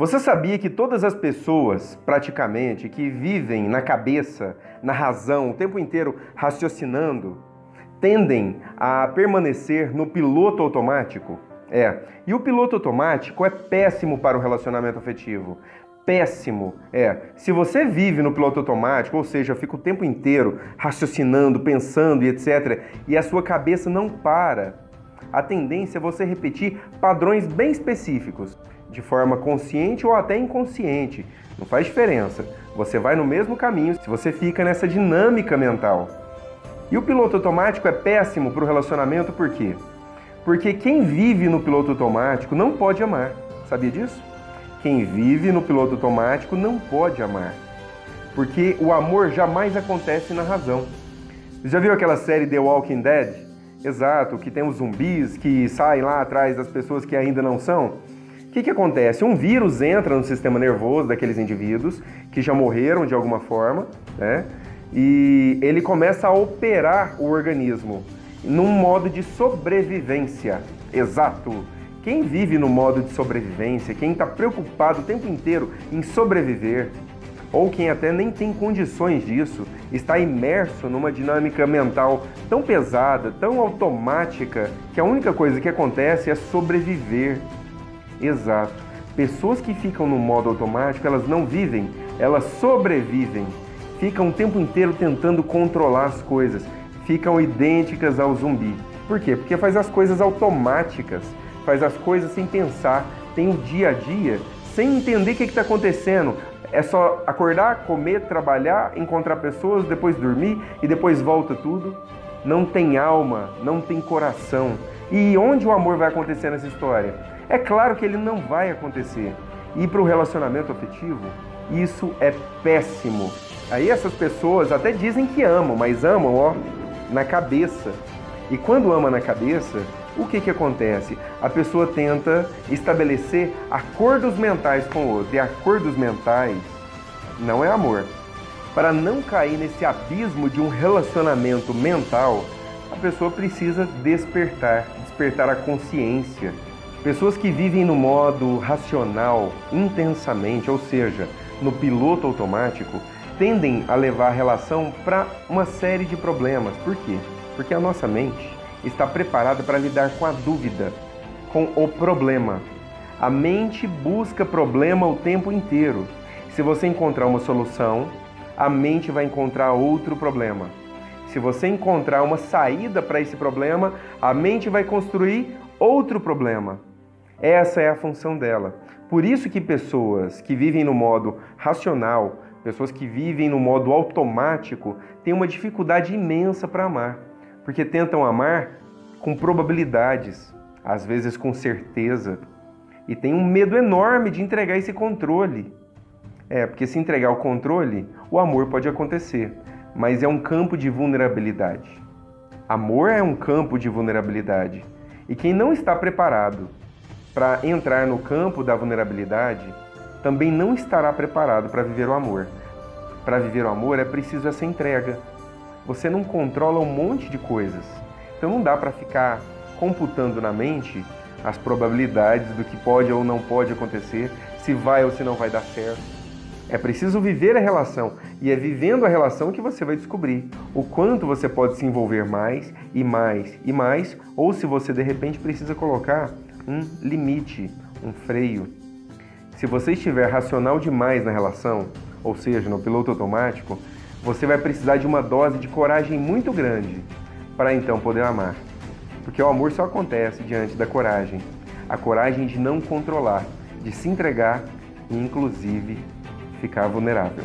Você sabia que todas as pessoas, praticamente, que vivem na cabeça, na razão, o tempo inteiro raciocinando, tendem a permanecer no piloto automático? É. E o piloto automático é péssimo para o relacionamento afetivo. Péssimo. É. Se você vive no piloto automático, ou seja, fica o tempo inteiro raciocinando, pensando e etc., e a sua cabeça não para, a tendência é você repetir padrões bem específicos de forma consciente ou até inconsciente. Não faz diferença. Você vai no mesmo caminho se você fica nessa dinâmica mental. E o piloto automático é péssimo para o relacionamento por quê? Porque quem vive no piloto automático não pode amar. Sabia disso? Quem vive no piloto automático não pode amar. Porque o amor jamais acontece na razão. Já viu aquela série The Walking Dead? Exato, que tem os zumbis que saem lá atrás das pessoas que ainda não são. O que, que acontece? Um vírus entra no sistema nervoso daqueles indivíduos que já morreram de alguma forma, né? E ele começa a operar o organismo num modo de sobrevivência. Exato. Quem vive no modo de sobrevivência, quem está preocupado o tempo inteiro em sobreviver, ou quem até nem tem condições disso, está imerso numa dinâmica mental tão pesada, tão automática, que a única coisa que acontece é sobreviver. Exato. Pessoas que ficam no modo automático, elas não vivem, elas sobrevivem. Ficam o tempo inteiro tentando controlar as coisas. Ficam idênticas ao zumbi. Por quê? Porque faz as coisas automáticas, faz as coisas sem pensar, tem o dia a dia, sem entender o que está acontecendo. É só acordar, comer, trabalhar, encontrar pessoas, depois dormir e depois volta tudo. Não tem alma, não tem coração. E onde o amor vai acontecer nessa história? É claro que ele não vai acontecer. E para o relacionamento afetivo, isso é péssimo. Aí essas pessoas até dizem que amam, mas amam, ó, na cabeça. E quando ama na cabeça, o que, que acontece? A pessoa tenta estabelecer acordos mentais com o outro. E acordos mentais não é amor. Para não cair nesse abismo de um relacionamento mental, a pessoa precisa despertar, despertar a consciência Pessoas que vivem no modo racional intensamente, ou seja, no piloto automático, tendem a levar a relação para uma série de problemas. Por quê? Porque a nossa mente está preparada para lidar com a dúvida, com o problema. A mente busca problema o tempo inteiro. Se você encontrar uma solução, a mente vai encontrar outro problema. Se você encontrar uma saída para esse problema, a mente vai construir outro problema. Essa é a função dela. Por isso que pessoas que vivem no modo racional, pessoas que vivem no modo automático, têm uma dificuldade imensa para amar, porque tentam amar com probabilidades, às vezes com certeza, e tem um medo enorme de entregar esse controle. É, porque se entregar o controle, o amor pode acontecer, mas é um campo de vulnerabilidade. Amor é um campo de vulnerabilidade. E quem não está preparado para entrar no campo da vulnerabilidade, também não estará preparado para viver o amor. Para viver o amor é preciso essa entrega. Você não controla um monte de coisas. Então não dá para ficar computando na mente as probabilidades do que pode ou não pode acontecer, se vai ou se não vai dar certo. É preciso viver a relação e é vivendo a relação que você vai descobrir o quanto você pode se envolver mais e mais e mais, ou se você de repente precisa colocar um limite, um freio. Se você estiver racional demais na relação, ou seja, no piloto automático, você vai precisar de uma dose de coragem muito grande para então poder amar. Porque o amor só acontece diante da coragem a coragem de não controlar, de se entregar e, inclusive, ficar vulnerável.